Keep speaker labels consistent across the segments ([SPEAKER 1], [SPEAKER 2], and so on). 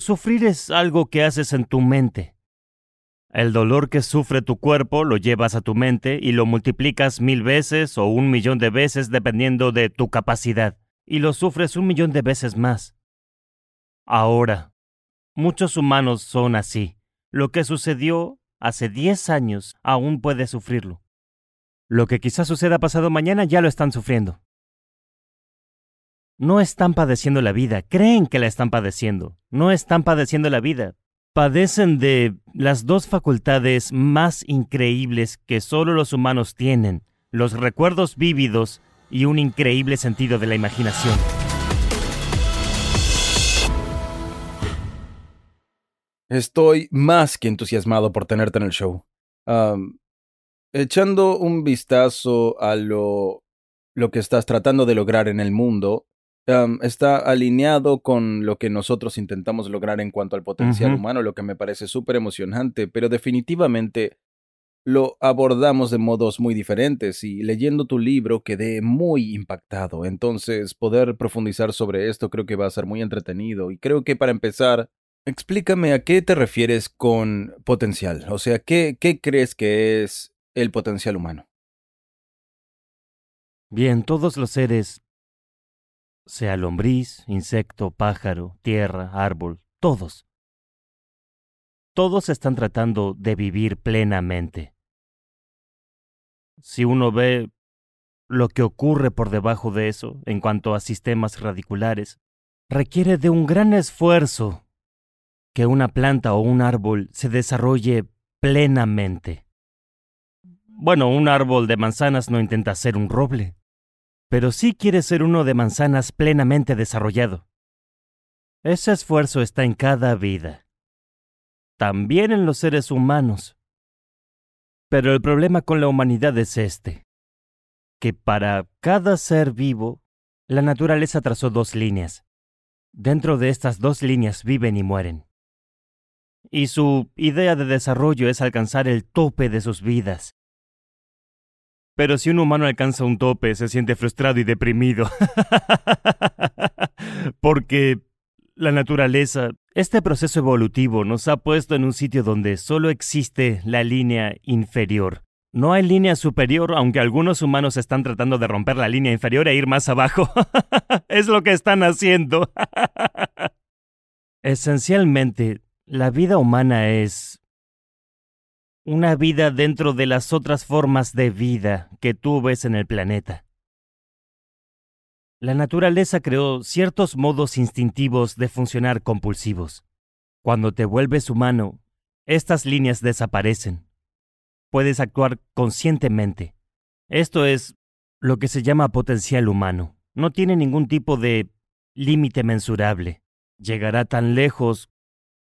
[SPEAKER 1] Sufrir es algo que haces en tu mente. El dolor que sufre tu cuerpo lo llevas a tu mente y lo multiplicas mil veces o un millón de veces dependiendo de tu capacidad, y lo sufres un millón de veces más. Ahora, muchos humanos son así. Lo que sucedió hace 10 años aún puede sufrirlo. Lo que quizás suceda pasado mañana ya lo están sufriendo no están padeciendo la vida, creen que la están padeciendo, no están padeciendo la vida. Padecen de las dos facultades más increíbles que solo los humanos tienen, los recuerdos vívidos y un increíble sentido de la imaginación.
[SPEAKER 2] Estoy más que entusiasmado por tenerte en el show. echando un vistazo a lo, que estás tratando de lograr en el mundo, está alineado con lo que nosotros intentamos lograr en cuanto al potencial humano, lo que me parece súper emocionante, pero definitivamente lo abordamos de modos muy diferentes y leyendo tu libro quedé muy impactado. Entonces, poder profundizar sobre esto creo que va a ser muy entretenido y creo que para empezar, explícame a qué te refieres con potencial, o sea, ¿qué, qué crees que es el potencial humano?
[SPEAKER 1] Bien, todos los seres sea lombriz, insecto, pájaro, tierra, árbol, todos. Todos están tratando de vivir plenamente. Si uno ve lo que ocurre por debajo de eso en cuanto a sistemas radiculares, requiere de un gran esfuerzo que una planta o un árbol se desarrolle plenamente. Bueno, un árbol de manzanas no intenta ser un roble pero sí quiere ser uno de manzanas plenamente desarrollado. Ese esfuerzo está en cada vida, también en los seres humanos. Pero el problema con la humanidad es este, que para cada ser vivo, la naturaleza trazó dos líneas. Dentro de estas dos líneas viven y mueren. Y su idea de desarrollo es alcanzar el tope de sus vidas, pero si un humano alcanza un tope, se siente frustrado y deprimido. Porque la naturaleza, este proceso evolutivo nos ha puesto en un sitio donde solo existe la línea inferior. No hay línea superior, aunque algunos humanos están tratando de romper la línea inferior e ir más abajo. es lo que están haciendo. Esencialmente, la vida humana es una vida dentro de las otras formas de vida que tú ves en el planeta. La naturaleza creó ciertos modos instintivos de funcionar compulsivos. Cuando te vuelves humano, estas líneas desaparecen. Puedes actuar conscientemente. Esto es lo que se llama potencial humano. No tiene ningún tipo de límite mensurable. Llegará tan lejos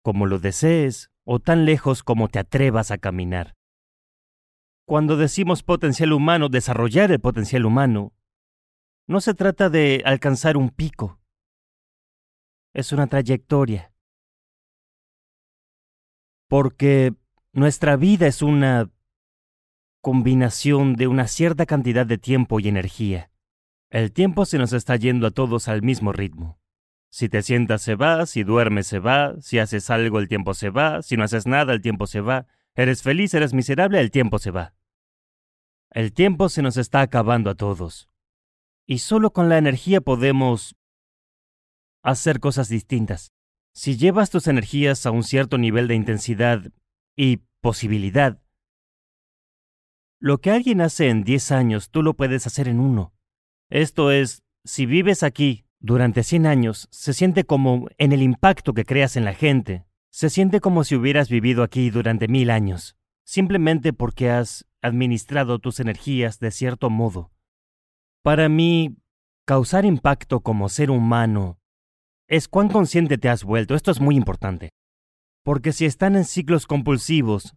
[SPEAKER 1] como lo desees o tan lejos como te atrevas a caminar. Cuando decimos potencial humano, desarrollar el potencial humano, no se trata de alcanzar un pico, es una trayectoria. Porque nuestra vida es una combinación de una cierta cantidad de tiempo y energía. El tiempo se nos está yendo a todos al mismo ritmo. Si te sientas se va, si duermes se va, si haces algo el tiempo se va, si no haces nada el tiempo se va, eres feliz, eres miserable, el tiempo se va. El tiempo se nos está acabando a todos. Y solo con la energía podemos hacer cosas distintas. Si llevas tus energías a un cierto nivel de intensidad y posibilidad, lo que alguien hace en 10 años tú lo puedes hacer en uno. Esto es, si vives aquí durante 100 años se siente como en el impacto que creas en la gente. Se siente como si hubieras vivido aquí durante mil años, simplemente porque has administrado tus energías de cierto modo. Para mí, causar impacto como ser humano es cuán consciente te has vuelto. Esto es muy importante. Porque si están en ciclos compulsivos,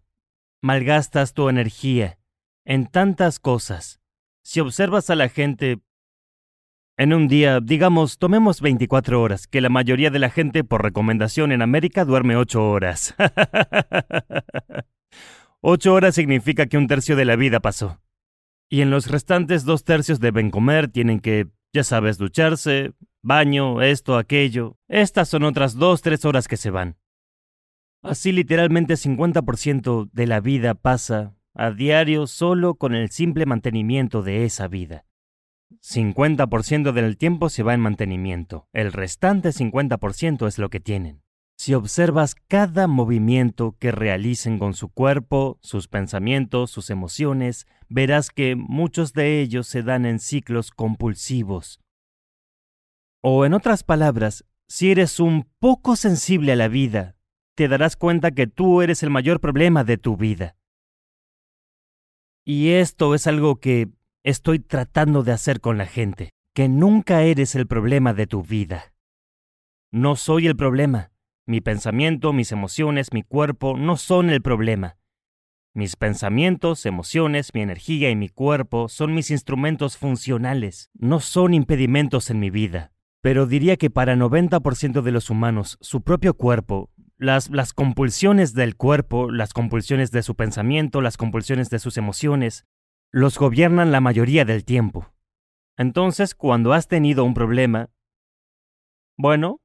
[SPEAKER 1] malgastas tu energía en tantas cosas. Si observas a la gente en un día, digamos, tomemos 24 horas, que la mayoría de la gente por recomendación en América duerme 8 horas. 8 horas significa que un tercio de la vida pasó. Y en los restantes dos tercios deben comer, tienen que, ya sabes, ducharse, baño, esto, aquello. Estas son otras 2, 3 horas que se van. Así literalmente 50% de la vida pasa a diario solo con el simple mantenimiento de esa vida. 50% del tiempo se va en mantenimiento, el restante 50% es lo que tienen. Si observas cada movimiento que realicen con su cuerpo, sus pensamientos, sus emociones, verás que muchos de ellos se dan en ciclos compulsivos. O en otras palabras, si eres un poco sensible a la vida, te darás cuenta que tú eres el mayor problema de tu vida. Y esto es algo que estoy tratando de hacer con la gente, que nunca eres el problema de tu vida. No soy el problema. Mi pensamiento, mis emociones, mi cuerpo no son el problema. Mis pensamientos, emociones, mi energía y mi cuerpo son mis instrumentos funcionales, no son impedimentos en mi vida. Pero diría que para 90% de los humanos, su propio cuerpo las, las compulsiones del cuerpo, las compulsiones de su pensamiento, las compulsiones de sus emociones, los gobiernan la mayoría del tiempo. Entonces, cuando has tenido un problema, bueno,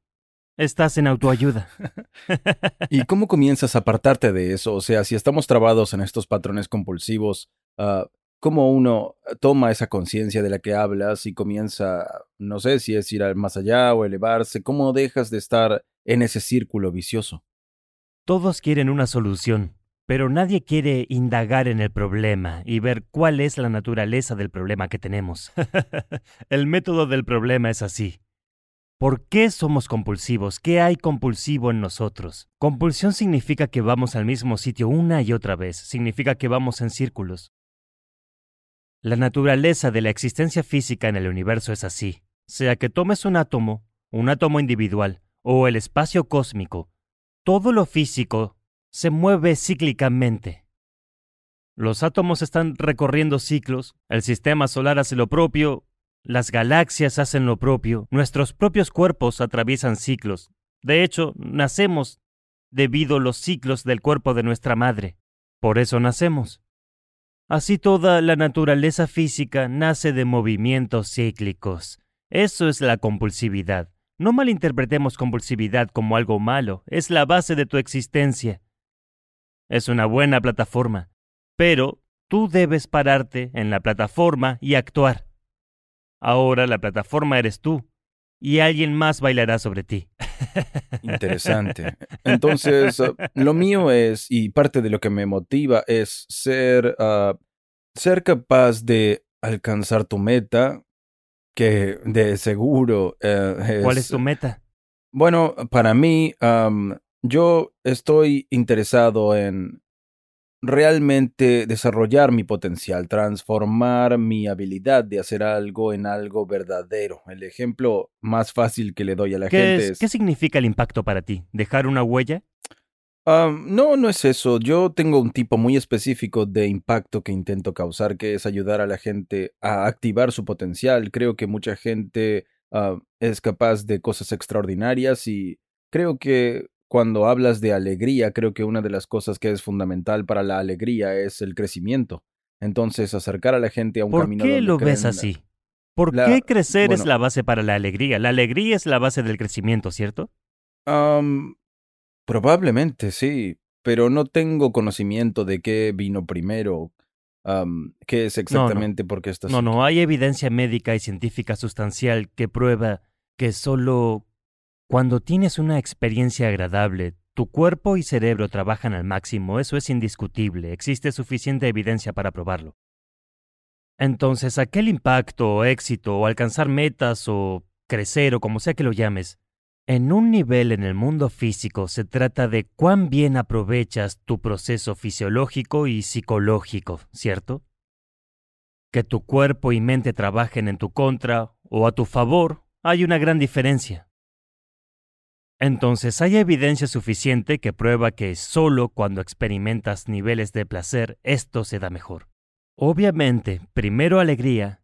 [SPEAKER 1] estás en autoayuda.
[SPEAKER 2] ¿Y cómo comienzas a apartarte de eso? O sea, si estamos trabados en estos patrones compulsivos, uh, ¿cómo uno toma esa conciencia de la que hablas y comienza, no sé si es ir más allá o elevarse? ¿Cómo dejas de estar en ese círculo vicioso?
[SPEAKER 1] Todos quieren una solución, pero nadie quiere indagar en el problema y ver cuál es la naturaleza del problema que tenemos. el método del problema es así. ¿Por qué somos compulsivos? ¿Qué hay compulsivo en nosotros? Compulsión significa que vamos al mismo sitio una y otra vez, significa que vamos en círculos. La naturaleza de la existencia física en el universo es así. Sea que tomes un átomo, un átomo individual, o el espacio cósmico, todo lo físico se mueve cíclicamente. Los átomos están recorriendo ciclos, el sistema solar hace lo propio, las galaxias hacen lo propio, nuestros propios cuerpos atraviesan ciclos. De hecho, nacemos debido a los ciclos del cuerpo de nuestra madre. Por eso nacemos. Así toda la naturaleza física nace de movimientos cíclicos. Eso es la compulsividad. No malinterpretemos compulsividad como algo malo, es la base de tu existencia. Es una buena plataforma, pero tú debes pararte en la plataforma y actuar. Ahora la plataforma eres tú, y alguien más bailará sobre ti.
[SPEAKER 2] Interesante. Entonces, ah, lo mío es, y parte de lo que me motiva es ser, ah, ser capaz de alcanzar tu meta, que de seguro...
[SPEAKER 1] Eh, ¿Cuál es tu meta?
[SPEAKER 2] Bueno, para mí, yo estoy interesado en realmente desarrollar mi potencial, transformar mi habilidad de hacer algo en algo verdadero. El ejemplo más fácil que le doy a la gente es...
[SPEAKER 1] ¿Qué significa el impacto para ti? ¿Dejar una huella?
[SPEAKER 2] no, no es eso. Yo tengo un tipo muy específico de impacto que intento causar, que es ayudar a la gente a activar su potencial. Creo que mucha gente ah, es capaz de cosas extraordinarias y creo que cuando hablas de alegría, creo que una de las cosas que es fundamental para la alegría es el crecimiento. Entonces, acercar a la gente a un camino.
[SPEAKER 1] ¿Por qué lo ves así? ¿Por qué crecer es la base para la alegría? La alegría es la base del crecimiento, ¿cierto?
[SPEAKER 2] Probablemente, sí, pero no tengo conocimiento de qué vino primero, qué es exactamente por qué estás
[SPEAKER 1] No, no, hay evidencia médica y científica sustancial que prueba que solo cuando tienes una experiencia agradable, tu cuerpo y cerebro trabajan al máximo, eso es indiscutible, existe suficiente evidencia para probarlo. Entonces, aquel impacto o éxito o alcanzar metas o crecer o como sea que lo llames, en un nivel en el mundo físico se trata de cuán bien aprovechas tu proceso fisiológico y psicológico, ¿cierto? Que tu cuerpo y mente trabajen en tu contra o a tu favor, hay una gran diferencia. Entonces hay evidencia suficiente que prueba que solo cuando experimentas niveles de placer esto se da mejor. Obviamente, primero alegría,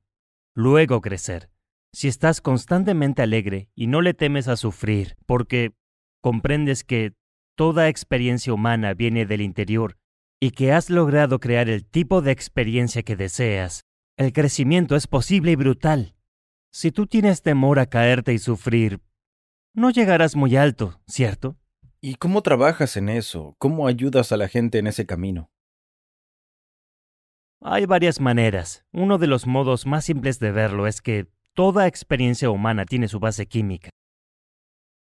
[SPEAKER 1] luego crecer. Si estás constantemente alegre y no le temes a sufrir, porque comprendes que toda experiencia humana viene del interior y que has logrado crear el tipo de experiencia que deseas, el crecimiento es posible y brutal. Si tú tienes temor a caerte y sufrir, no llegarás muy alto, ¿cierto?
[SPEAKER 2] ¿Y cómo trabajas en eso? ¿Cómo ayudas a la gente en ese camino?
[SPEAKER 1] Hay varias maneras. Uno de los modos más simples de verlo es que toda experiencia humana tiene su base química.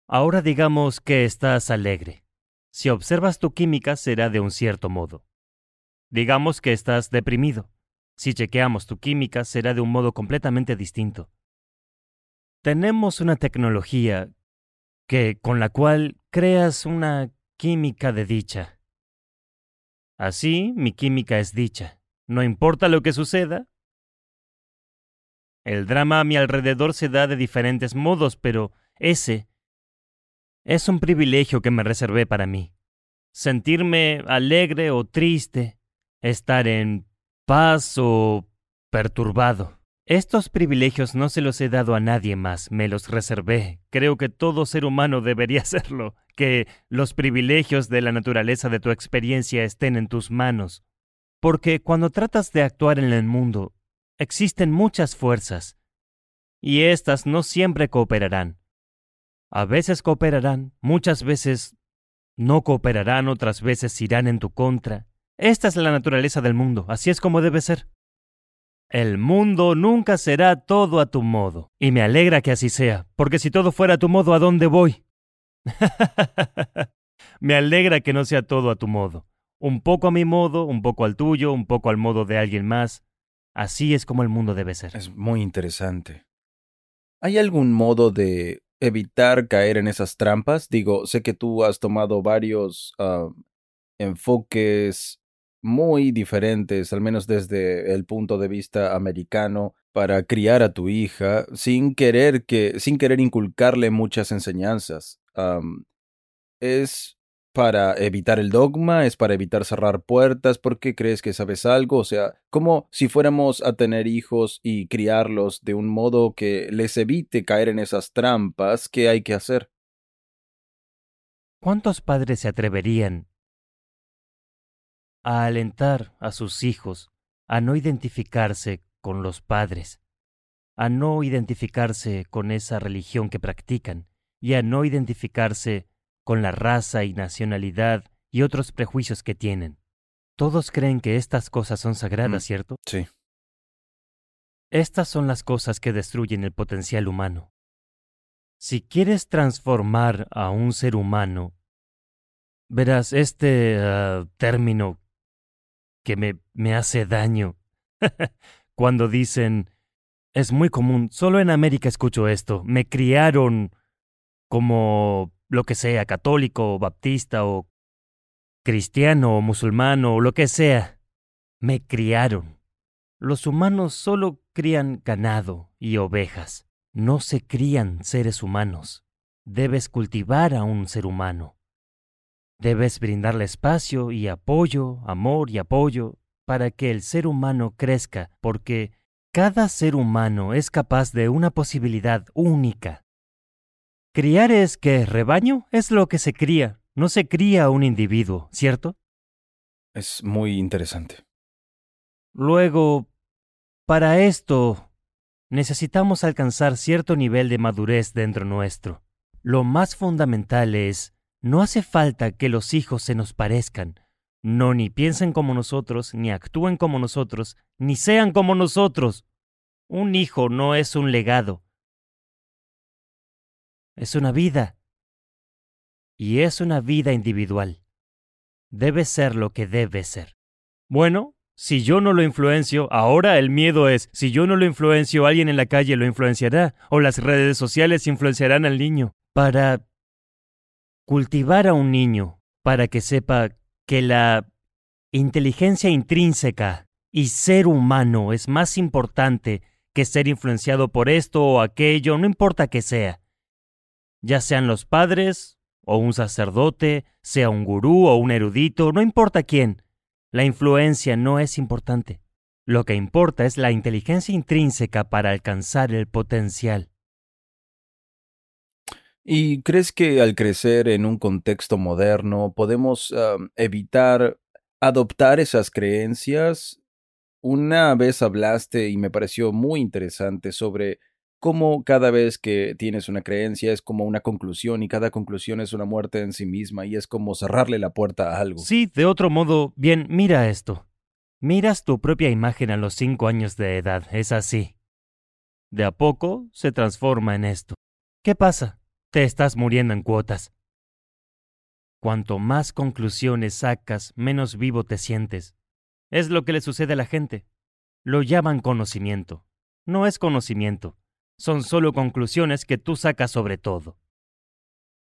[SPEAKER 1] Ahora digamos que estás alegre. Si observas tu química será de un cierto modo. Digamos que estás deprimido. Si chequeamos tu química será de un modo completamente distinto. Tenemos una tecnología que con la cual creas una química de dicha. Así, mi química es dicha. No importa lo que suceda. El drama a mi alrededor se da de diferentes modos, pero ese es un privilegio que me reservé para mí. Sentirme alegre o triste, estar en paz o perturbado. Estos privilegios no se los he dado a nadie más, me los reservé. Creo que todo ser humano debería hacerlo, que los privilegios de la naturaleza de tu experiencia estén en tus manos. Porque cuando tratas de actuar en el mundo, existen muchas fuerzas, y éstas no siempre cooperarán. A veces cooperarán, muchas veces no cooperarán, otras veces irán en tu contra. Esta es la naturaleza del mundo, así es como debe ser. El mundo nunca será todo a tu modo. Y me alegra que así sea, porque si todo fuera a tu modo, ¿a dónde voy? me alegra que no sea todo a tu modo. Un poco a mi modo, un poco al tuyo, un poco al modo de alguien más. Así es como el mundo debe ser.
[SPEAKER 2] Es muy interesante. ¿Hay algún modo de evitar caer en esas trampas? Digo, sé que tú has tomado varios ah, enfoques muy diferentes, al menos desde el punto de vista americano, para criar a tu hija sin querer que, sin querer inculcarle muchas enseñanzas. es para evitar el dogma, es para evitar cerrar puertas, ¿por qué crees que sabes algo? O sea, como si fuéramos a tener hijos y criarlos de un modo que les evite caer en esas trampas, ¿qué hay que hacer?
[SPEAKER 1] ¿Cuántos padres se atreverían a alentar a sus hijos a no identificarse con los padres, a no identificarse con esa religión que practican y a no identificarse con la raza y nacionalidad y otros prejuicios que tienen. Todos creen que estas cosas son sagradas,
[SPEAKER 2] Mm,
[SPEAKER 1] ¿cierto?
[SPEAKER 2] Sí.
[SPEAKER 1] Estas son las cosas que destruyen el potencial humano. Si quieres transformar a un ser humano, verás este ah, término que me, me hace daño. Cuando dicen, es muy común, solo en América escucho esto, me criaron como lo que sea, católico o baptista o cristiano o musulmano o lo que sea. Me criaron. Los humanos solo crían ganado y ovejas. No se crían seres humanos. Debes cultivar a un ser humano. Debes brindarle espacio y apoyo, amor y apoyo, para que el ser humano crezca, porque cada ser humano es capaz de una posibilidad única. Criar es que rebaño es lo que se cría, no se cría un individuo, ¿cierto?
[SPEAKER 2] Es muy interesante.
[SPEAKER 1] Luego, para esto, necesitamos alcanzar cierto nivel de madurez dentro nuestro. Lo más fundamental es no hace falta que los hijos se nos parezcan, no ni piensen como nosotros, ni actúen como nosotros, ni sean como nosotros. Un hijo no es un legado, es una vida. Y es una vida individual. Debe ser lo que debe ser. Bueno, si yo no lo influencio, ahora el miedo es, si yo no lo influencio, alguien en la calle lo influenciará, o las redes sociales influenciarán al niño. Para cultivar a un niño para que sepa que la inteligencia intrínseca y ser humano es más importante que ser influenciado por esto o aquello, no importa que sea. ya sean los padres o un sacerdote, sea un gurú o un erudito, no importa quién. La influencia no es importante. Lo que importa es la inteligencia intrínseca para alcanzar el potencial.
[SPEAKER 2] ¿Y crees que al crecer en un contexto moderno podemos evitar adoptar esas creencias? Una vez hablaste y me pareció muy interesante sobre cómo cada vez que tienes una creencia es como una conclusión y cada conclusión es una muerte en sí misma y es como cerrarle la puerta a algo.
[SPEAKER 1] Sí, de otro modo, bien, mira esto. Miras tu propia imagen a los cinco años de edad, es así. De a poco se transforma en esto. ¿Qué pasa? Te estás muriendo en cuotas. Cuanto más conclusiones sacas, menos vivo te sientes. Es lo que le sucede a la gente. Lo llaman conocimiento. No es conocimiento, son solo conclusiones que tú sacas sobre todo.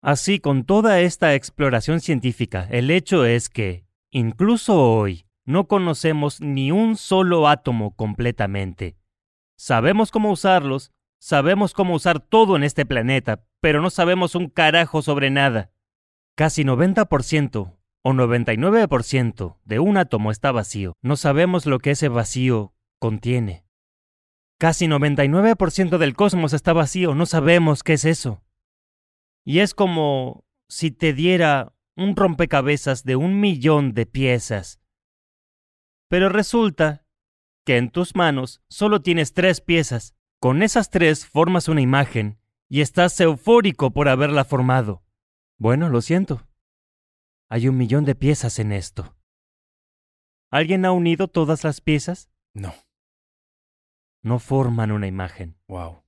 [SPEAKER 1] Así, con toda esta exploración científica, el hecho es que, incluso hoy, no conocemos ni un solo átomo completamente. Sabemos cómo usarlos, sabemos cómo usar todo en este planeta, pero no sabemos un carajo sobre nada. Casi 90% o 99% de un átomo está vacío. No sabemos lo que ese vacío contiene. Casi 99% del cosmos está vacío, no sabemos qué es eso. Y es como si te diera un rompecabezas de un millón de piezas. Pero resulta que en tus manos solo tienes tres piezas. Con esas tres formas una imagen y estás eufórico por haberla formado. Bueno, lo siento. Hay un millón de piezas en esto. ¿Alguien ha unido todas las piezas?
[SPEAKER 2] No
[SPEAKER 1] no forman una imagen.
[SPEAKER 2] Wow.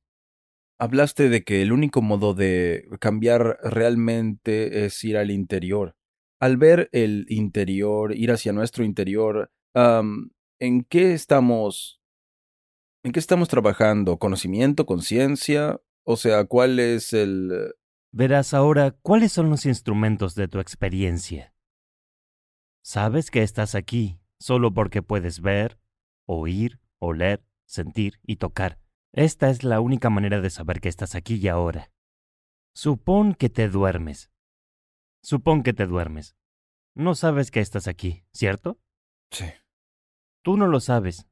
[SPEAKER 2] Hablaste de que el único modo de cambiar realmente es ir al interior. Al ver el interior, ir hacia nuestro interior, ¿en qué estamos? ¿En qué estamos trabajando? ¿Conocimiento? ¿Conciencia? O sea, ¿cuál es el...
[SPEAKER 1] Verás ahora cuáles son los instrumentos de tu experiencia. Sabes que estás aquí solo porque puedes ver, oír, oler, sentir y tocar. Esta es la única manera de saber que estás aquí y ahora. Supón que te duermes. Supón que te duermes. No sabes que estás aquí, ¿cierto?
[SPEAKER 2] Sí.
[SPEAKER 1] Tú no lo sabes.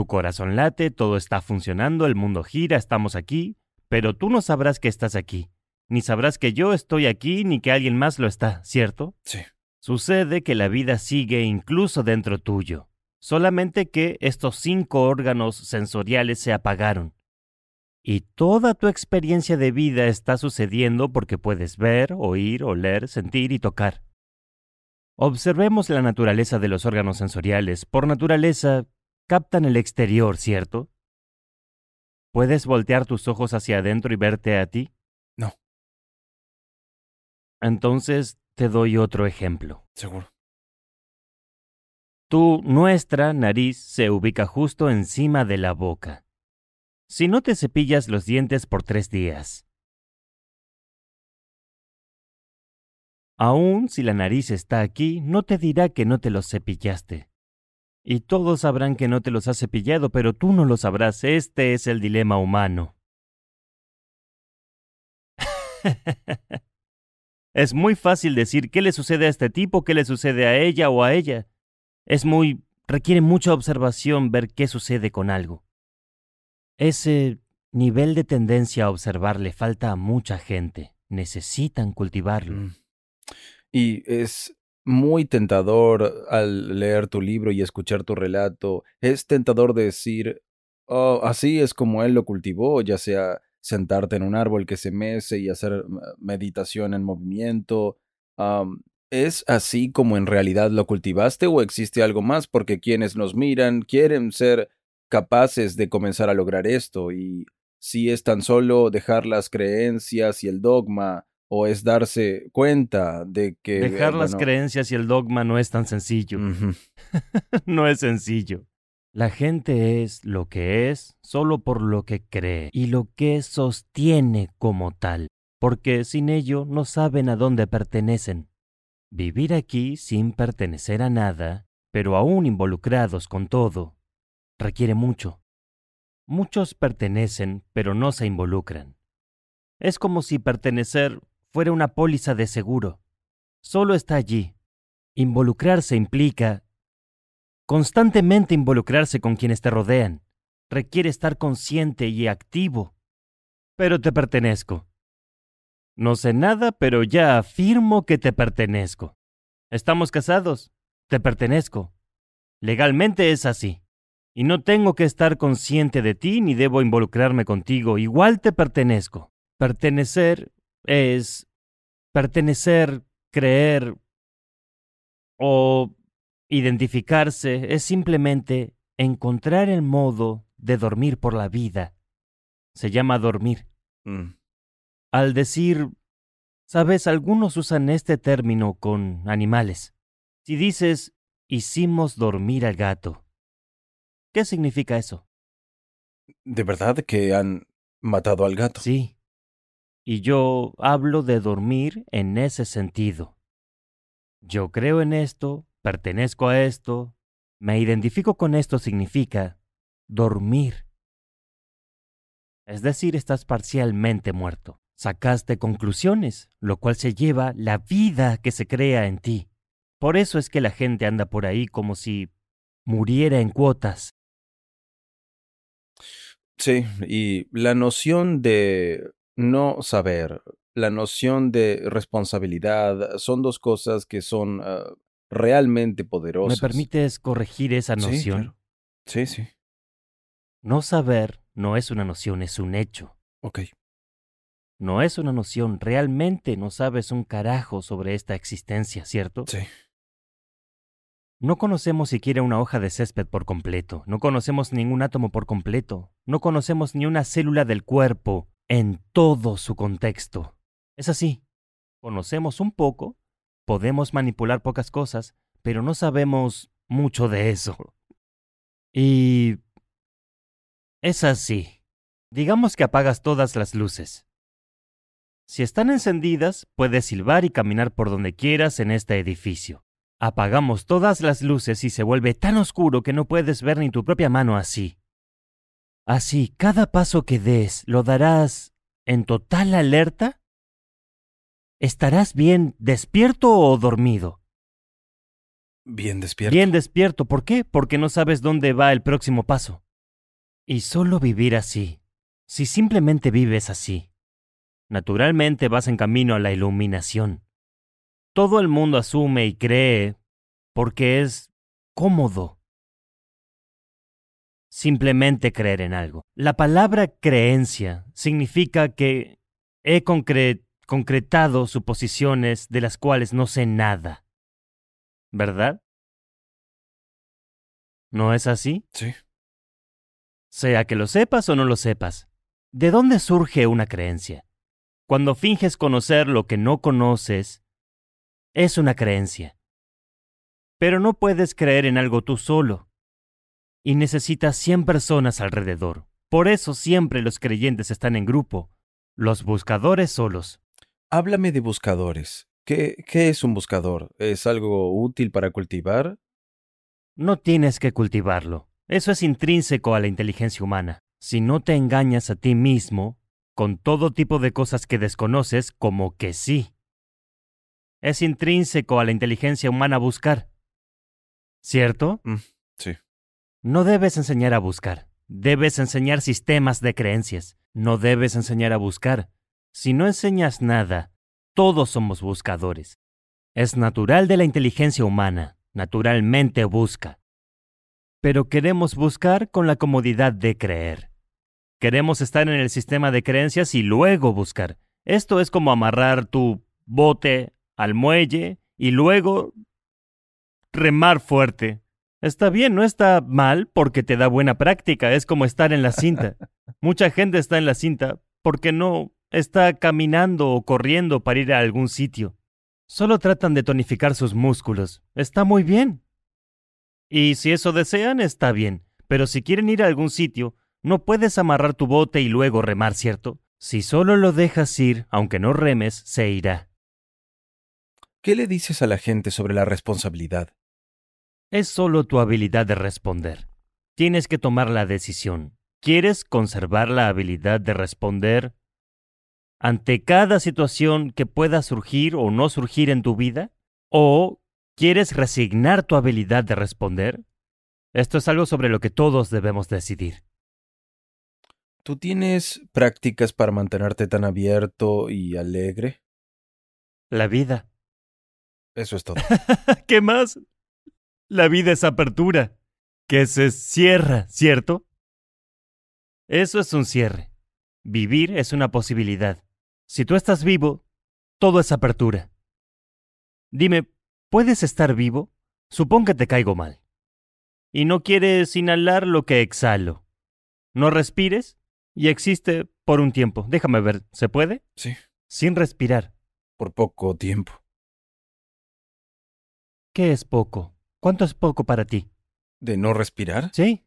[SPEAKER 1] Tu corazón late, todo está funcionando, el mundo gira, estamos aquí, pero tú no sabrás que estás aquí, ni sabrás que yo estoy aquí, ni que alguien más lo está, ¿cierto?
[SPEAKER 2] Sí.
[SPEAKER 1] Sucede que la vida sigue incluso dentro tuyo solamente que estos cinco órganos sensoriales se apagaron. Y toda tu experiencia de vida está sucediendo porque puedes ver, oír, oler, sentir y tocar. Observemos la naturaleza de los órganos sensoriales. Por naturaleza, captan el exterior, ¿cierto? ¿Puedes voltear tus ojos hacia adentro y verte a ti?
[SPEAKER 2] No.
[SPEAKER 1] Entonces te doy otro ejemplo.
[SPEAKER 2] Seguro.
[SPEAKER 1] Tu, nuestra nariz se ubica justo encima de la boca. Si no te cepillas los dientes por tres días. Aún si la nariz está aquí, no te dirá que no te los cepillaste. Y todos sabrán que no te los has cepillado, pero tú no lo sabrás. Este es el dilema humano. es muy fácil decir qué le sucede a este tipo, qué le sucede a ella o a ella. Es muy... requiere mucha observación ver qué sucede con algo. Ese nivel de tendencia a observar le falta a mucha gente. Necesitan cultivarlo. Mm.
[SPEAKER 2] Y es muy tentador al leer tu libro y escuchar tu relato. Es tentador decir, oh, así es como él lo cultivó, ya sea sentarte en un árbol que se mece y hacer meditación en movimiento, ¿Es así como en realidad lo cultivaste o existe algo más? Porque quienes nos miran quieren ser capaces de comenzar a lograr esto y si es tan solo dejar las creencias y el dogma o es darse cuenta de que...
[SPEAKER 1] Dejar las creencias y el dogma no es tan sencillo. no es sencillo. La gente es lo que es solo por lo que cree y lo que sostiene como tal, porque sin ello no saben a dónde pertenecen. Vivir aquí sin pertenecer a nada, pero aún involucrados con todo, requiere mucho. Muchos pertenecen, pero no se involucran. Es como si pertenecer fuera una póliza de seguro. Solo está allí. Involucrarse implica constantemente involucrarse con quienes te rodean. Requiere estar consciente y activo. Pero te pertenezco. No sé nada, pero ya afirmo que te pertenezco. Estamos casados. Te pertenezco. Legalmente es así. Y no tengo que estar consciente de ti ni debo involucrarme contigo. Igual te pertenezco. Pertenecer es pertenecer, creer o identificarse es simplemente encontrar el modo de dormir por la vida. Se llama dormir.
[SPEAKER 2] Mm.
[SPEAKER 1] Al decir, sabes, algunos usan este término con animales. Si dices, hicimos dormir al gato, ¿qué significa eso?
[SPEAKER 2] ¿De verdad que han matado al gato?
[SPEAKER 1] Sí. Y yo hablo de dormir en ese sentido. Yo creo en esto, pertenezco a esto, me identifico con esto significa dormir. Es decir, estás parcialmente muerto. Sacaste conclusiones, lo cual se lleva la vida que se crea en ti. Por eso es que la gente anda por ahí como si muriera en cuotas.
[SPEAKER 2] Sí, y la noción de no saber, la noción de responsabilidad, son dos cosas que son uh, realmente
[SPEAKER 1] ¿Me
[SPEAKER 2] poderosas.
[SPEAKER 1] permites corregir esa
[SPEAKER 2] Sí,
[SPEAKER 1] noción?
[SPEAKER 2] claro. Sí, sí.
[SPEAKER 1] No saber no es una noción, es un hecho.
[SPEAKER 2] Ok.
[SPEAKER 1] No es una noción, realmente no sabes un carajo sobre esta existencia, ¿cierto?
[SPEAKER 2] Sí.
[SPEAKER 1] No conocemos siquiera una hoja de césped por completo, no conocemos ningún átomo por completo, no conocemos ni una célula del cuerpo en todo su contexto. Es así, conocemos un poco, podemos manipular pocas cosas, pero no sabemos mucho de eso. Y... es así. Digamos que apagas todas las luces. Si están encendidas, puedes silbar y caminar por donde quieras en este edificio. Apagamos todas las luces y se vuelve tan oscuro que no puedes ver ni tu propia mano así. Así, cada paso que des lo darás en total alerta. ¿Estarás bien despierto o dormido?
[SPEAKER 2] Bien despierto.
[SPEAKER 1] Bien despierto. ¿Por qué? Porque no sabes dónde va el próximo paso. Y solo vivir así, si simplemente vives así, naturalmente vas en camino a la iluminación. Todo el mundo asume y cree porque es cómodo. Simplemente creer en algo. La palabra creencia significa que he concre- concretado suposiciones de las cuales no sé nada. ¿Verdad? ¿No es así?
[SPEAKER 2] Sí.
[SPEAKER 1] Sea que lo sepas o no lo sepas. ¿De dónde surge una creencia? Cuando finges conocer lo que no conoces, es una creencia. Pero no puedes creer en algo tú solo. Y necesitas 100 personas alrededor. Por eso siempre los creyentes están en grupo, los buscadores solos.
[SPEAKER 2] Háblame de buscadores. ¿Qué, ¿Qué es un buscador? ¿Es algo útil para cultivar?
[SPEAKER 1] No tienes que cultivarlo. Eso es intrínseco a la inteligencia humana. Si no te engañas a ti mismo con todo tipo de cosas que desconoces, como que sí. Es intrínseco a la inteligencia humana buscar. ¿Cierto?
[SPEAKER 2] Mm.
[SPEAKER 1] No debes enseñar a buscar. Debes enseñar sistemas de creencias. No debes enseñar a buscar. Si no enseñas nada, todos somos buscadores. Es natural de la inteligencia humana. Naturalmente busca. Pero queremos buscar con la comodidad de creer. Queremos estar en el sistema de creencias y luego buscar. Esto es como amarrar tu bote al muelle y luego remar fuerte. Está bien, no está mal porque te da buena práctica, es como estar en la cinta. Mucha gente está en la cinta porque no está caminando o corriendo para ir a algún sitio. Solo tratan de tonificar sus músculos. Está muy bien. Y si eso desean, está bien. Pero si quieren ir a algún sitio, no puedes amarrar tu bote y luego remar, ¿cierto? Si solo lo dejas ir, aunque no remes, se irá.
[SPEAKER 2] ¿Qué le dices a la gente sobre la responsabilidad?
[SPEAKER 1] Es solo tu habilidad de responder. Tienes que tomar la decisión. ¿Quieres conservar la habilidad de responder ante cada situación que pueda surgir o no surgir en tu vida? ¿O quieres resignar tu habilidad de responder? Esto es algo sobre lo que todos debemos decidir.
[SPEAKER 2] ¿Tú tienes prácticas para mantenerte tan abierto y alegre?
[SPEAKER 1] La vida.
[SPEAKER 2] Eso es todo.
[SPEAKER 1] ¿Qué más? La vida es apertura, que se cierra, ¿cierto? Eso es un cierre. Vivir es una posibilidad. Si tú estás vivo, todo es apertura. Dime, ¿puedes estar vivo? Supón que te caigo mal. Y no quieres inhalar lo que exhalo. No respires y existe por un tiempo. Déjame ver, ¿se puede?
[SPEAKER 2] Sí.
[SPEAKER 1] Sin respirar.
[SPEAKER 2] Por poco tiempo.
[SPEAKER 1] ¿Qué es poco? ¿Cuánto es poco para ti?
[SPEAKER 2] ¿De no respirar?
[SPEAKER 1] ¿Sí?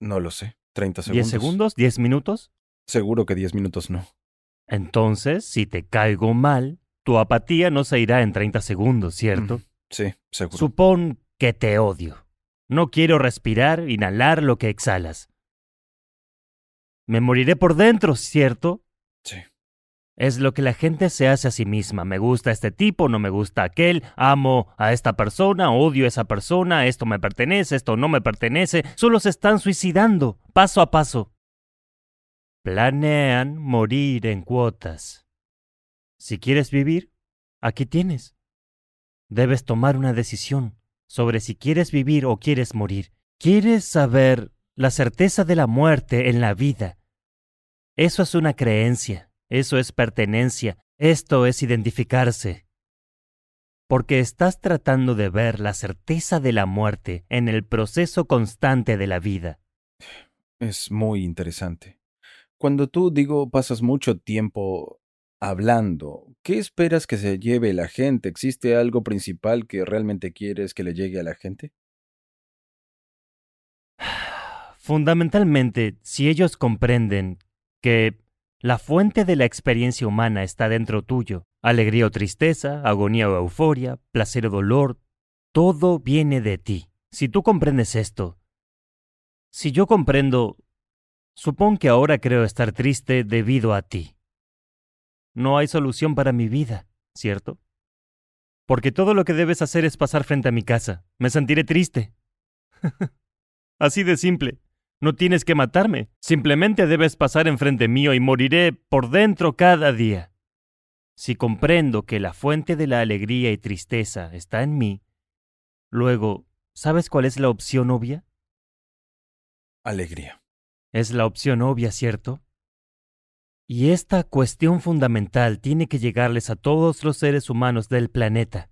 [SPEAKER 2] No lo sé. 30 segundos.
[SPEAKER 1] ¿10 segundos? ¿10 minutos?
[SPEAKER 2] Seguro que 10 minutos no.
[SPEAKER 1] Entonces, si te caigo mal, tu apatía no se irá en 30 segundos, ¿cierto?
[SPEAKER 2] Mm, sí, seguro.
[SPEAKER 1] Supón que te odio. No quiero respirar, inhalar lo que exhalas. Me moriré por dentro, ¿cierto?
[SPEAKER 2] Sí.
[SPEAKER 1] Es lo que la gente se hace a sí misma. Me gusta este tipo, no me gusta aquel, amo a esta persona, odio a esa persona, esto me pertenece, esto no me pertenece. Solo se están suicidando, paso a paso. Planean morir en cuotas. Si quieres vivir, aquí tienes. Debes tomar una decisión sobre si quieres vivir o quieres morir. ¿Quieres saber la certeza de la muerte en la vida? Eso es una creencia. Eso es pertenencia, esto es identificarse. Porque estás tratando de ver la certeza de la muerte en el proceso constante de la vida.
[SPEAKER 2] Es muy interesante. Cuando tú, digo, pasas mucho tiempo hablando, ¿qué esperas que se lleve la gente? ¿Existe algo principal que realmente quieres que le llegue a la gente?
[SPEAKER 1] Fundamentalmente, si ellos comprenden que la fuente de la experiencia humana está dentro tuyo. Alegría o tristeza, agonía o euforia, placer o dolor, todo viene de ti. Si tú comprendes esto, si yo comprendo, supón que ahora creo estar triste debido a ti. No hay solución para mi vida, ¿cierto? Porque todo lo que debes hacer es pasar frente a mi casa. Me sentiré triste. Así de simple. No tienes que matarme, simplemente debes pasar enfrente mío y moriré por dentro cada día. Si comprendo que la fuente de la alegría y tristeza está en mí, luego, ¿sabes cuál es la opción obvia?
[SPEAKER 2] Alegría.
[SPEAKER 1] Es la opción obvia, ¿cierto? Y esta cuestión fundamental tiene que llegarles a todos los seres humanos del planeta.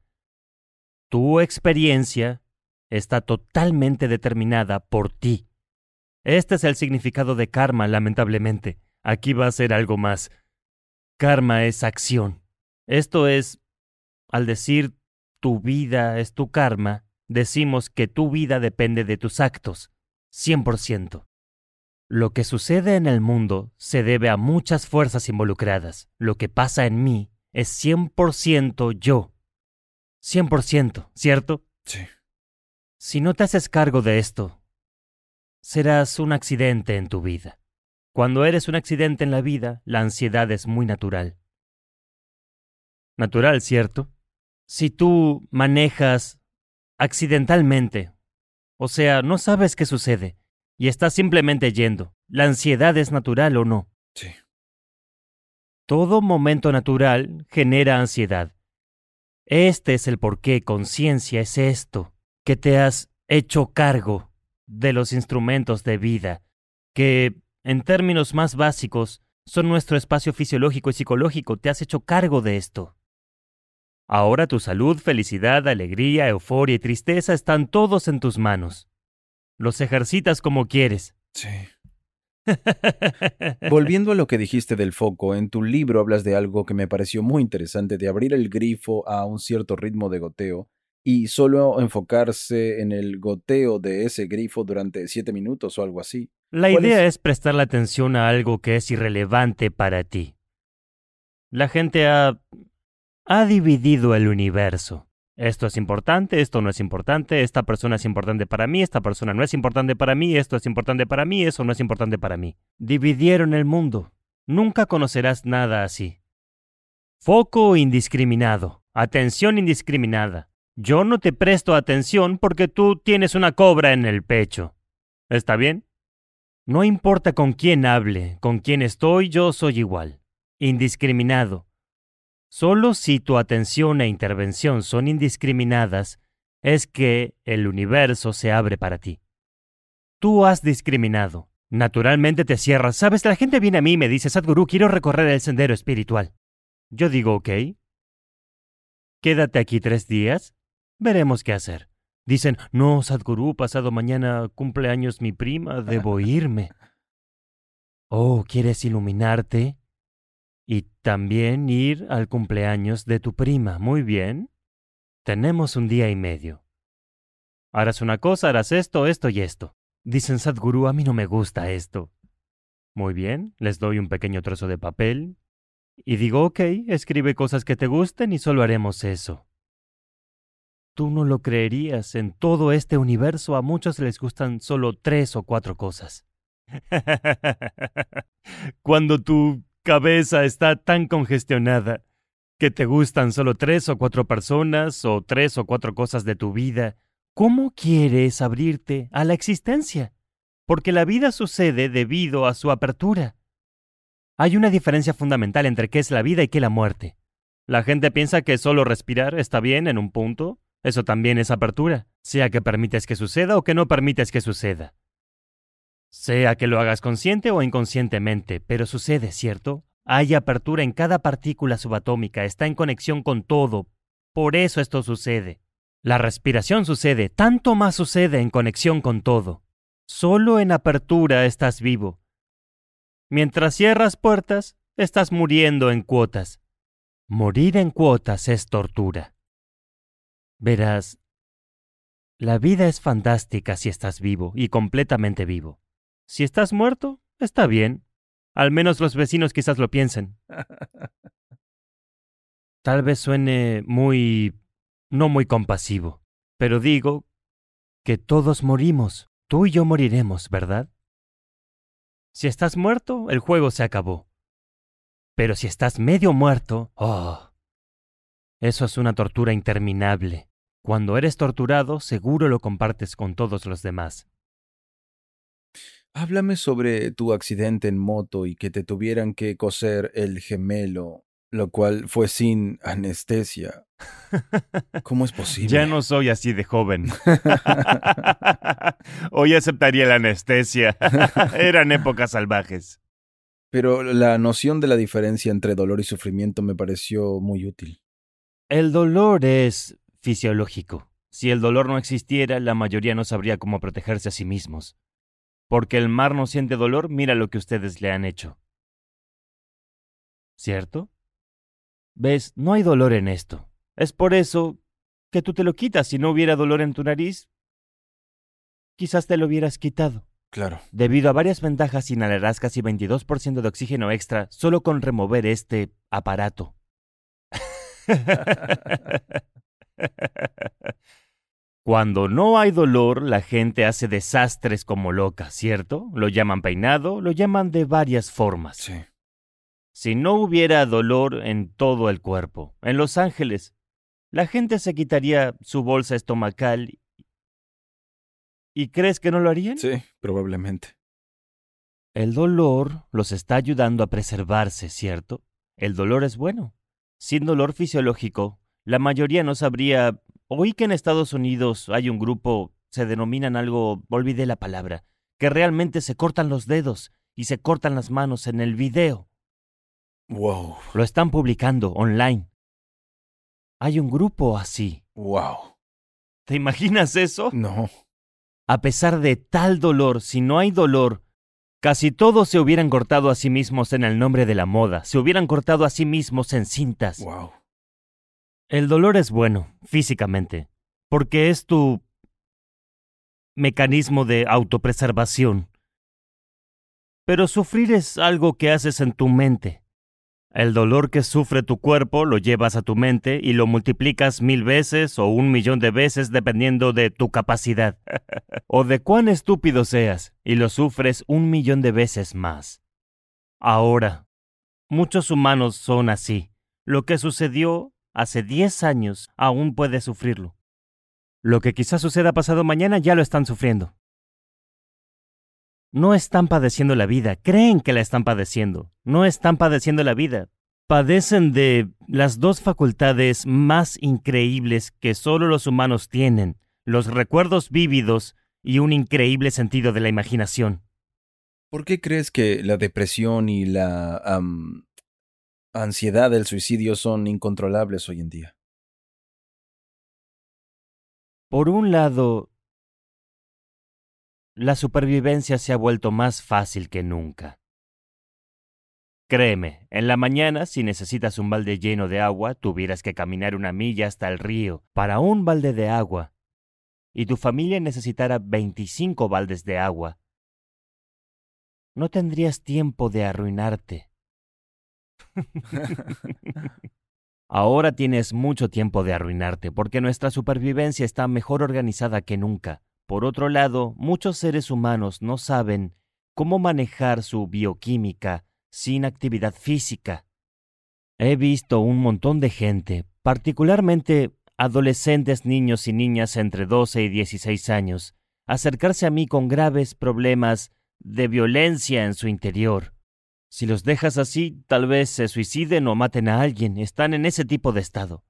[SPEAKER 1] Tu experiencia está totalmente determinada por ti. Este es el significado de karma, lamentablemente. Aquí va a ser algo más. Karma es acción. Esto es, al decir tu vida es tu karma, decimos que tu vida depende de tus actos, 100%. Lo que sucede en el mundo se debe a muchas fuerzas involucradas. Lo que pasa en mí es 100% yo. 100%, ¿cierto?
[SPEAKER 2] Sí.
[SPEAKER 1] Si no te haces cargo de esto, serás un accidente en tu vida. Cuando eres un accidente en la vida, la ansiedad es muy natural. Natural, ¿cierto? Si tú manejas accidentalmente, o sea, no sabes qué sucede, y estás simplemente yendo, ¿la ansiedad es natural o no?
[SPEAKER 2] Sí.
[SPEAKER 1] Todo momento natural genera ansiedad. Este es el por qué conciencia es esto, que te has hecho cargo de los instrumentos de vida, que, en términos más básicos, son nuestro espacio fisiológico y psicológico. Te has hecho cargo de esto. Ahora tu salud, felicidad, alegría, euforia y tristeza están todos en tus manos. Los ejercitas como quieres.
[SPEAKER 2] Sí. Volviendo a lo que dijiste del foco, en tu libro hablas de algo que me pareció muy interesante, de abrir el grifo a un cierto ritmo de goteo y solo enfocarse en el goteo de ese grifo durante siete minutos o algo así.
[SPEAKER 1] La idea es? prestar la atención a algo que es irrelevante para ti. La gente ha, ha dividido el universo. Esto es importante, esto no es importante, esta persona es importante para mí, esta persona no es importante para mí, esto es importante para mí, eso no es importante para mí. Dividieron el mundo. Nunca conocerás nada así. Foco indiscriminado, atención indiscriminada. Yo no te presto atención porque tú tienes una cobra en el pecho. ¿Está bien? No importa con quién hable, con quién estoy, yo soy igual. Indiscriminado. Solo si tu atención e intervención son indiscriminadas, es que el universo se abre para ti. Tú has discriminado. Naturalmente te cierras. Sabes, la gente viene a mí y me dice, Sadhguru, quiero recorrer el sendero espiritual. Yo digo, ok. Quédate aquí tres días. Veremos qué hacer. Dicen, no, Sadhguru, pasado mañana cumpleaños mi prima, debo irme. Oh, ¿quieres iluminarte? Y también ir al cumpleaños de tu prima. Muy bien. Tenemos un día y medio. Harás una cosa, harás esto, esto y esto. Dicen Sadhguru, a mí no me gusta esto. Muy bien, les doy un pequeño trozo de papel y digo, ok, escribe cosas que te gusten y solo haremos eso. Tú no lo creerías, en todo este universo a muchos les gustan solo tres o cuatro cosas. Cuando tu cabeza está tan congestionada que te gustan solo tres o cuatro personas o tres o cuatro cosas de tu vida, ¿cómo quieres abrirte a la existencia? Porque la vida sucede debido a su apertura. Hay una diferencia fundamental entre qué es la vida y qué la muerte. La gente piensa que solo respirar está bien en un punto, eso también es apertura, sea que permites que suceda o que no permites que suceda. Sea que lo hagas consciente o inconscientemente, pero sucede, ¿cierto? Hay apertura en cada partícula subatómica, está en conexión con todo. Por eso esto sucede. La respiración sucede, tanto más sucede en conexión con todo. Solo en apertura estás vivo. Mientras cierras puertas, estás muriendo en cuotas. Morir en cuotas es tortura. Verás, la vida es fantástica si estás vivo y completamente vivo. Si estás muerto, está bien, al menos los vecinos quizás lo piensen. Tal vez suene muy... no muy compasivo, pero digo que todos morimos. Tú y yo moriremos, ¿verdad? Si estás muerto, el juego se acabó. Pero si estás medio muerto, oh, eso es una tortura interminable. Cuando eres torturado, seguro lo compartes con todos los demás.
[SPEAKER 2] Háblame sobre tu accidente en moto y que te tuvieran que coser el gemelo, lo cual fue sin anestesia. ¿Cómo es posible?
[SPEAKER 1] Ya no soy así de joven. Hoy aceptaría la anestesia. Eran épocas salvajes.
[SPEAKER 2] Pero la noción de la diferencia entre dolor y sufrimiento me pareció muy útil.
[SPEAKER 1] El dolor es fisiológico. Si el dolor no existiera, la mayoría no sabría cómo protegerse a sí mismos. Porque el mar no siente dolor, mira lo que ustedes le han hecho. ¿Cierto? ¿Ves? No hay dolor en esto. Es por eso que tú te lo quitas. Si no hubiera dolor en tu nariz, quizás te lo hubieras quitado.
[SPEAKER 2] Claro.
[SPEAKER 1] Debido a varias ventajas, inhalarás casi 22% de oxígeno extra solo con remover este aparato. Cuando no hay dolor, la gente hace desastres como loca, ¿cierto? Lo llaman peinado, lo llaman de varias formas.
[SPEAKER 2] Sí.
[SPEAKER 1] Si no hubiera dolor en todo el cuerpo, en Los Ángeles, la gente se quitaría su bolsa estomacal. ¿Y crees que no lo harían?
[SPEAKER 2] Sí, probablemente.
[SPEAKER 1] El dolor los está ayudando a preservarse, ¿cierto? El dolor es bueno. Sin dolor fisiológico, la mayoría no sabría Oí que en Estados Unidos hay un grupo, se denominan algo, olvidé la palabra, que realmente se cortan los dedos y se cortan las manos en el video.
[SPEAKER 2] Wow.
[SPEAKER 1] Lo están publicando online. Hay un grupo así.
[SPEAKER 2] Wow.
[SPEAKER 1] ¿Te imaginas eso?
[SPEAKER 2] No.
[SPEAKER 1] A pesar de tal dolor, si no hay dolor, casi todos se hubieran cortado a sí mismos en el nombre de la moda, se hubieran cortado a sí mismos en cintas.
[SPEAKER 2] Wow.
[SPEAKER 1] El dolor es bueno, físicamente, porque es tu mecanismo de autopreservación. Pero sufrir es algo que haces en tu mente. El dolor que sufre tu cuerpo lo llevas a tu mente y lo multiplicas mil veces o un millón de veces dependiendo de tu capacidad. o de cuán estúpido seas, y lo sufres un millón de veces más. Ahora, Muchos humanos son así. Lo que sucedió hace 10 años aún puede sufrirlo. Lo que quizás suceda pasado mañana ya lo están sufriendo. No están padeciendo la vida, creen que la están padeciendo. No están padeciendo la vida. Padecen de las dos facultades más increíbles que solo los humanos tienen, los recuerdos vívidos y un increíble sentido de la imaginación.
[SPEAKER 2] ¿Por qué crees que la depresión y la ansiedad del suicidio son incontrolables hoy en día?
[SPEAKER 1] Por un lado, la supervivencia se ha vuelto más fácil que nunca. Créeme, en la mañana, si necesitas un balde lleno de agua, tuvieras que caminar una milla hasta el río para un balde de agua, y tu familia necesitara 25 baldes de agua. No tendrías tiempo de arruinarte. Ahora tienes mucho tiempo de arruinarte porque nuestra supervivencia está mejor organizada que nunca. Por otro lado, muchos seres humanos no saben cómo manejar su bioquímica sin actividad física. He visto un montón de gente, particularmente adolescentes, niños y niñas entre 12 y 16 años, acercarse a mí con graves problemas de violencia en su interior. Si los dejas así, tal vez se suiciden o maten a alguien. Están en ese tipo de estado.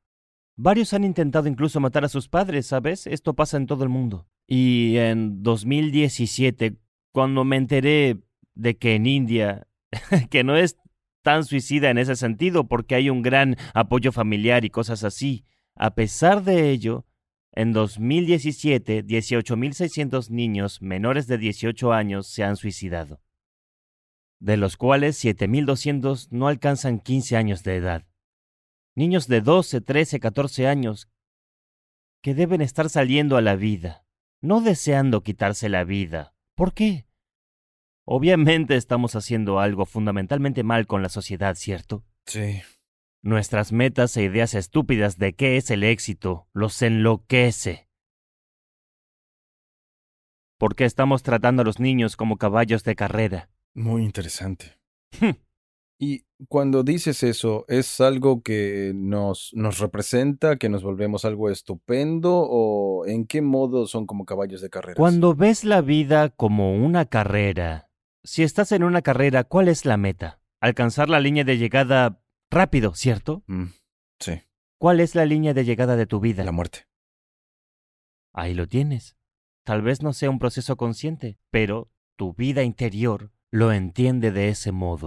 [SPEAKER 1] Varios han intentado incluso matar a sus padres, ¿sabes? Esto pasa en todo el mundo. Y en 2017, cuando me enteré de que en India, que no es tan suicida en ese sentido porque hay un gran apoyo familiar y cosas así, a pesar de ello, en 2017, 18.600 niños menores de 18 años se han suicidado, de los cuales 7.200 no alcanzan 15 años de edad niños de 12, 13, 14 años que deben estar saliendo a la vida, no deseando quitarse la vida. ¿Por qué? Obviamente estamos haciendo algo fundamentalmente mal con la sociedad, ¿cierto?
[SPEAKER 2] Sí.
[SPEAKER 1] Nuestras metas e ideas estúpidas de qué es el éxito los enloquece. ¿Por qué estamos tratando a los niños como caballos de carrera?
[SPEAKER 2] Muy interesante. Y cuando dices eso, ¿es algo que nos, nos representa, que nos volvemos algo estupendo o en qué modo son como caballos de carrera?
[SPEAKER 1] Cuando ves la vida como una carrera, si estás en una carrera, ¿cuál es la meta? Alcanzar la línea de llegada rápido, ¿cierto?
[SPEAKER 2] Mm, sí,
[SPEAKER 1] ¿Cuál es la línea de llegada de tu vida?
[SPEAKER 2] la muerte.
[SPEAKER 1] Ahí lo tienes. Tal vez no sea un proceso consciente, pero tu vida interior lo entiende de ese modo.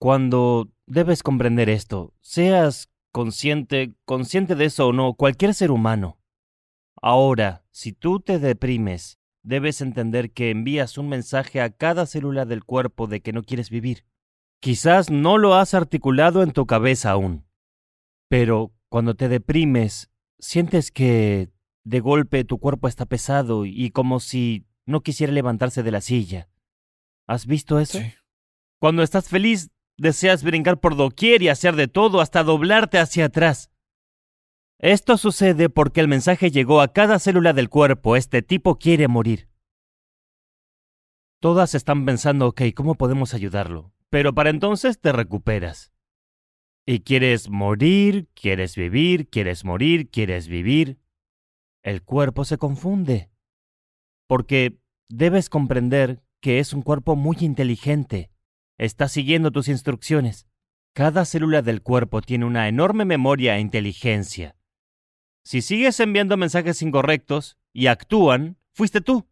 [SPEAKER 1] Cuando debes comprender esto, seas consciente, consciente de eso o no, cualquier ser humano. Ahora, si tú te deprimes, debes entender que envías un mensaje a cada célula del cuerpo de que no quieres vivir. Quizás no lo has articulado en tu cabeza aún, pero cuando te deprimes, sientes que de golpe tu cuerpo está pesado y como si no quisiera levantarse de la silla. ¿Has visto eso?
[SPEAKER 2] Sí.
[SPEAKER 1] Cuando estás feliz, deseas brincar por doquier y hacer de todo hasta doblarte hacia atrás. Esto sucede porque el mensaje llegó a cada célula del cuerpo, este tipo quiere morir. Todas están pensando, ok, ¿cómo podemos ayudarlo? Pero para entonces te recuperas. Y quieres morir, quieres vivir, quieres morir, quieres vivir. El cuerpo se confunde. Porque debes comprender que es un cuerpo muy inteligente Está siguiendo tus instrucciones. Cada célula del cuerpo tiene una enorme memoria e inteligencia. Si sigues enviando mensajes incorrectos y actúan, fuiste tú.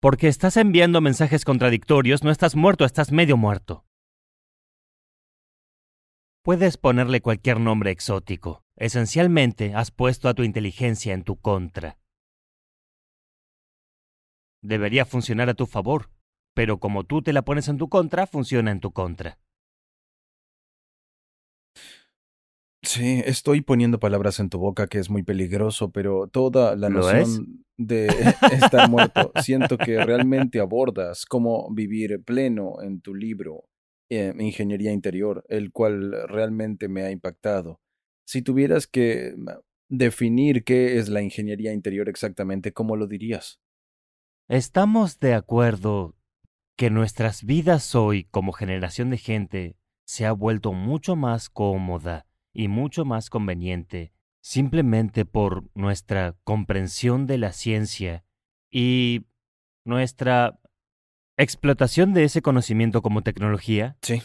[SPEAKER 1] Porque estás enviando mensajes contradictorios, no estás muerto, estás medio muerto. Puedes ponerle cualquier nombre exótico. Esencialmente, has puesto a tu inteligencia en tu contra. Debería funcionar a tu favor pero como tú te la pones en tu contra, funciona en tu contra.
[SPEAKER 2] Sí, estoy poniendo palabras en tu boca que es muy peligroso, pero toda la
[SPEAKER 1] ¿Lo
[SPEAKER 2] noción de estar muerto, siento que realmente abordas cómo vivir pleno en tu libro, eh, Ingeniería Interior, el cual realmente me ha impactado. Si tuvieras que definir qué es la ingeniería interior exactamente, ¿cómo lo dirías?
[SPEAKER 1] Estamos de acuerdo que nuestras vidas hoy como generación de gente se ha vuelto mucho más cómoda y mucho más conveniente simplemente por nuestra comprensión de la ciencia y nuestra explotación de ese conocimiento como tecnología.
[SPEAKER 2] Sí.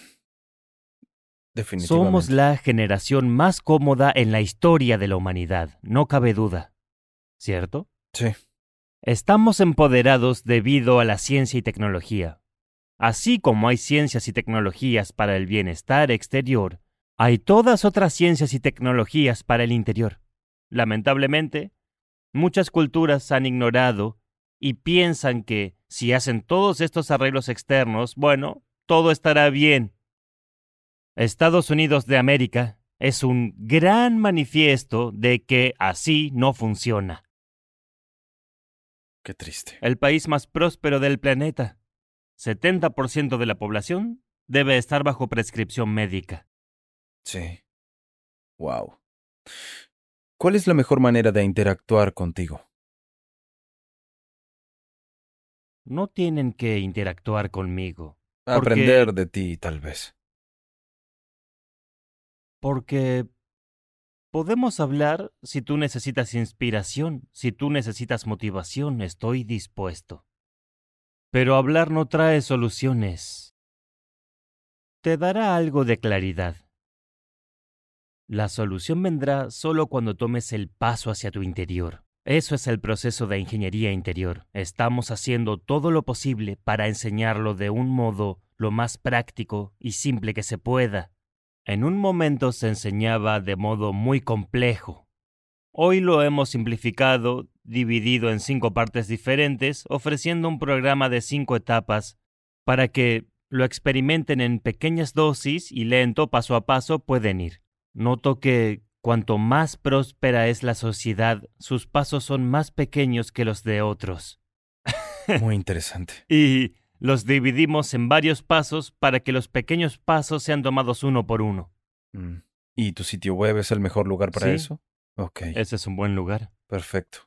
[SPEAKER 2] Definitivamente.
[SPEAKER 1] Somos la generación más cómoda en la historia de la humanidad, no cabe duda. ¿Cierto?
[SPEAKER 2] Sí.
[SPEAKER 1] Estamos empoderados debido a la ciencia y tecnología. Así como hay ciencias y tecnologías para el bienestar exterior, hay todas otras ciencias y tecnologías para el interior. Lamentablemente, muchas culturas han ignorado y piensan que si hacen todos estos arreglos externos, bueno, todo estará bien. Estados Unidos de América es un gran manifiesto de que así no funciona.
[SPEAKER 2] Qué triste.
[SPEAKER 1] El país más próspero del planeta. 70% de la población debe estar bajo prescripción médica.
[SPEAKER 2] Sí. Wow. ¿Cuál es la mejor manera de interactuar contigo?
[SPEAKER 1] No tienen que interactuar conmigo. porque-
[SPEAKER 2] Aprender de ti, tal vez.
[SPEAKER 1] Porque podemos hablar si tú necesitas inspiración, si tú necesitas motivación, estoy dispuesto. Pero hablar no trae soluciones. Te dará algo de claridad. La solución vendrá solo cuando tomes el paso hacia tu interior. Eso es el proceso de ingeniería interior. Estamos haciendo todo lo posible para enseñarlo de un modo lo más práctico y simple que se pueda. En un momento se enseñaba de modo muy complejo. Hoy lo hemos simplificado, dividido en cinco partes diferentes, ofreciendo un programa de cinco etapas para que lo experimenten en pequeñas dosis y lento, paso a paso, pueden ir. Noto que cuanto más próspera es la sociedad, sus pasos son más pequeños que los de otros.
[SPEAKER 2] Muy interesante.
[SPEAKER 1] Y los dividimos en varios pasos para que los pequeños pasos sean tomados uno por uno.
[SPEAKER 2] Mm. ¿Y tu sitio web es el mejor lugar para
[SPEAKER 1] Sí.
[SPEAKER 2] eso? Ok,
[SPEAKER 1] Ese es un buen lugar.
[SPEAKER 2] perfecto.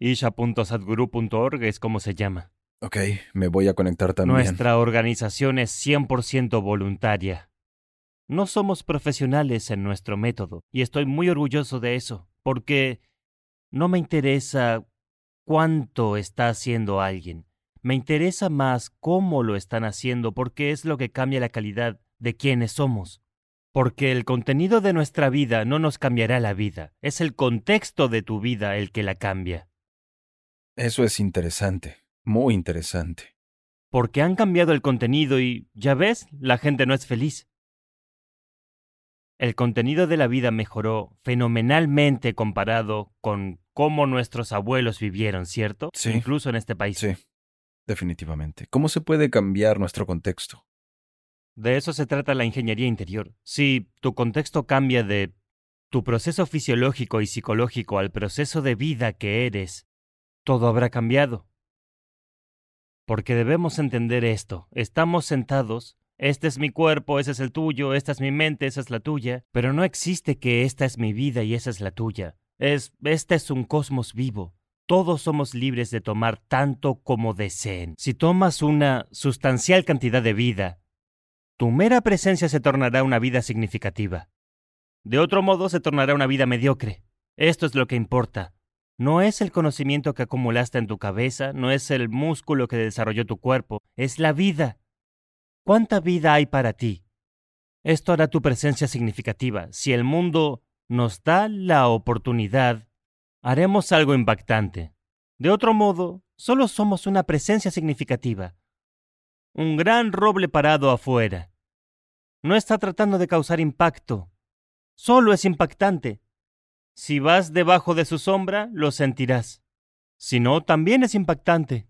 [SPEAKER 1] Isha.sadguru.org es como se llama.
[SPEAKER 2] Ok, me voy a conectar también.
[SPEAKER 1] Nuestra organización es 100% voluntaria. No somos profesionales en nuestro método y estoy muy orgulloso de eso, porque no me interesa cuánto está haciendo alguien. Me interesa más cómo lo están haciendo porque es lo que cambia la calidad de quienes somos. Porque el contenido de nuestra vida no nos cambiará la vida, es el contexto de tu vida el que la cambia.
[SPEAKER 2] Eso es interesante, muy interesante.
[SPEAKER 1] Porque han cambiado el contenido y, ya ves, la gente no es feliz. El contenido de la vida mejoró fenomenalmente comparado con cómo nuestros abuelos vivieron, ¿cierto?
[SPEAKER 2] Sí.
[SPEAKER 1] Incluso en este país.
[SPEAKER 2] Sí, definitivamente. ¿Cómo se puede cambiar nuestro contexto?
[SPEAKER 1] De eso se trata la ingeniería interior. Si tu contexto cambia de tu proceso fisiológico y psicológico al proceso de vida que eres, todo habrá cambiado. Porque debemos entender esto. Estamos sentados, este es mi cuerpo, ese es el tuyo, esta es mi mente, esa es la tuya, pero no existe que esta es mi vida y esa es la tuya. Es, este es un cosmos vivo. Todos somos libres de tomar tanto como deseen. Si tomas una sustancial cantidad de vida, tu mera presencia se tornará una vida significativa. De otro modo, se tornará una vida mediocre. Esto es lo que importa. No es el conocimiento que acumulaste en tu cabeza, no es el músculo que desarrolló tu cuerpo, es la vida. ¿Cuánta vida hay para ti? Esto hará tu presencia significativa. Si el mundo nos da la oportunidad, haremos algo impactante. De otro modo, solo somos una presencia significativa. Un gran roble parado afuera. No está tratando de causar impacto. Solo es impactante. Si vas debajo de su sombra, lo sentirás. Si no, también es impactante.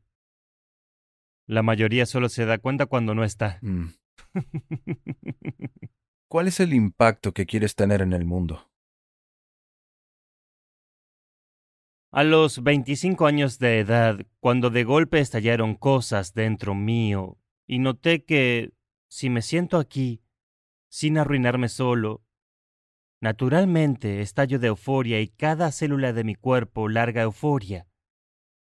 [SPEAKER 1] La mayoría solo se da cuenta cuando no está.
[SPEAKER 2] Mm. ¿Cuál es el impacto que quieres tener en el mundo?
[SPEAKER 1] A los 25 años de edad, cuando de golpe estallaron cosas dentro mío, y noté que si me siento aquí, sin arruinarme solo, naturalmente estallo de euforia y cada célula de mi cuerpo larga euforia.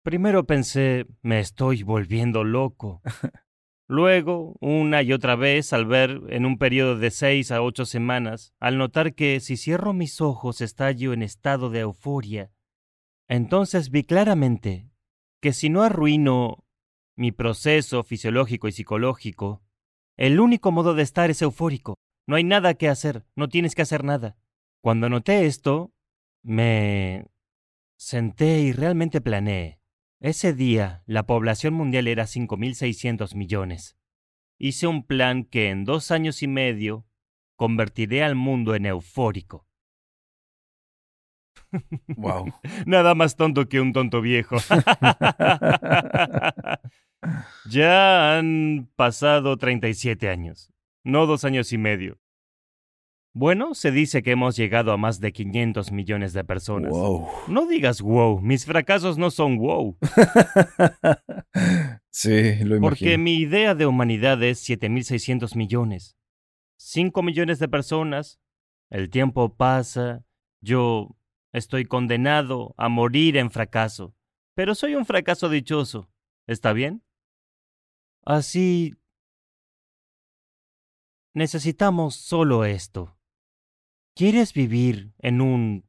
[SPEAKER 1] Primero pensé, me estoy volviendo loco. Luego, una y otra vez, al ver en un periodo de seis a ocho semanas, al notar que si cierro mis ojos estallo en estado de euforia, entonces vi claramente que si no arruino mi proceso fisiológico y psicológico, el único modo de estar es eufórico. No hay nada que hacer, no tienes que hacer nada. Cuando noté esto, me senté y realmente planeé. Ese día, la población mundial era 5.600 millones. Hice un plan que en dos años y medio convertiré al mundo en eufórico.
[SPEAKER 2] Wow.
[SPEAKER 1] Nada más tonto que un tonto viejo. ya han pasado 37 años, no dos años y medio. Bueno, se dice que hemos llegado a más de 500 millones de personas.
[SPEAKER 2] Wow.
[SPEAKER 1] No digas wow, mis fracasos no son wow.
[SPEAKER 2] sí, lo imagino.
[SPEAKER 1] Porque mi idea de humanidad es 7.600 millones. 5 millones de personas, el tiempo pasa, yo estoy condenado a morir en fracaso, pero soy un fracaso dichoso. ¿Está bien? Así... Necesitamos solo esto. ¿Quieres vivir en un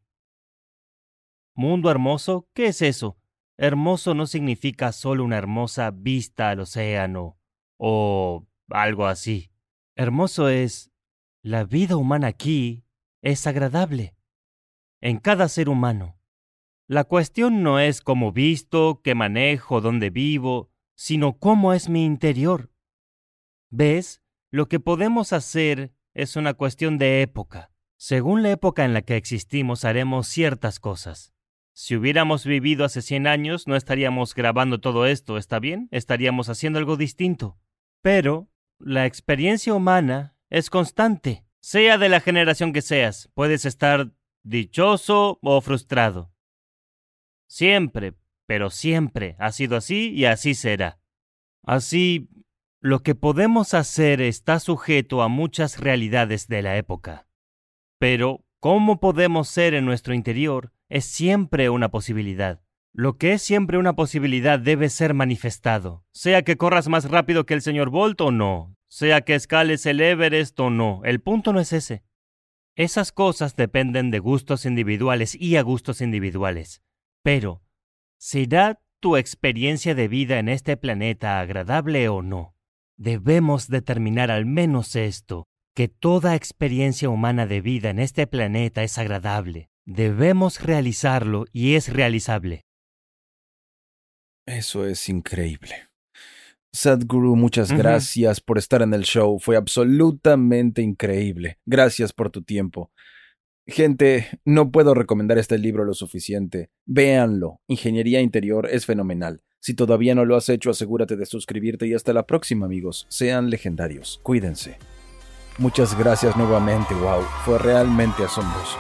[SPEAKER 1] mundo hermoso? ¿Qué es eso? Hermoso no significa solo una hermosa vista al océano o algo así. Hermoso es la vida humana aquí es agradable en cada ser humano. La cuestión no es cómo visto, qué manejo, dónde vivo, sino cómo es mi interior. ¿Ves? Lo que podemos hacer es una cuestión de época. Según la época en la que existimos haremos ciertas cosas. Si hubiéramos vivido hace 100 años, no estaríamos grabando todo esto, ¿está bien? Estaríamos haciendo algo distinto. Pero la experiencia humana es constante. Sea de la generación que seas, puedes estar dichoso o frustrado. Siempre, pero siempre ha sido así y así será. Así, lo que podemos hacer está sujeto a muchas realidades de la época. Pero cómo podemos ser en nuestro interior es siempre una posibilidad. Lo que es siempre una posibilidad debe ser manifestado, sea que corras más rápido que el señor Bolt o no, sea que escales el Everest o no, el punto no es ese. Esas cosas dependen de gustos individuales y a gustos individuales. Pero, ¿será tu experiencia de vida en este planeta agradable o no? Debemos determinar al menos esto, que toda experiencia humana de vida en este planeta es agradable. Debemos realizarlo y es realizable.
[SPEAKER 2] Eso es increíble. Sadhguru, muchas gracias por estar en el show. Fue absolutamente increíble. Gracias por tu tiempo. Gente, no puedo recomendar este libro lo suficiente. Véanlo. Ingeniería Interior es fenomenal. Si todavía no lo has hecho, asegúrate de suscribirte y hasta la próxima, amigos. Sean legendarios. Cuídense. Muchas gracias nuevamente, wow, fue realmente asombroso.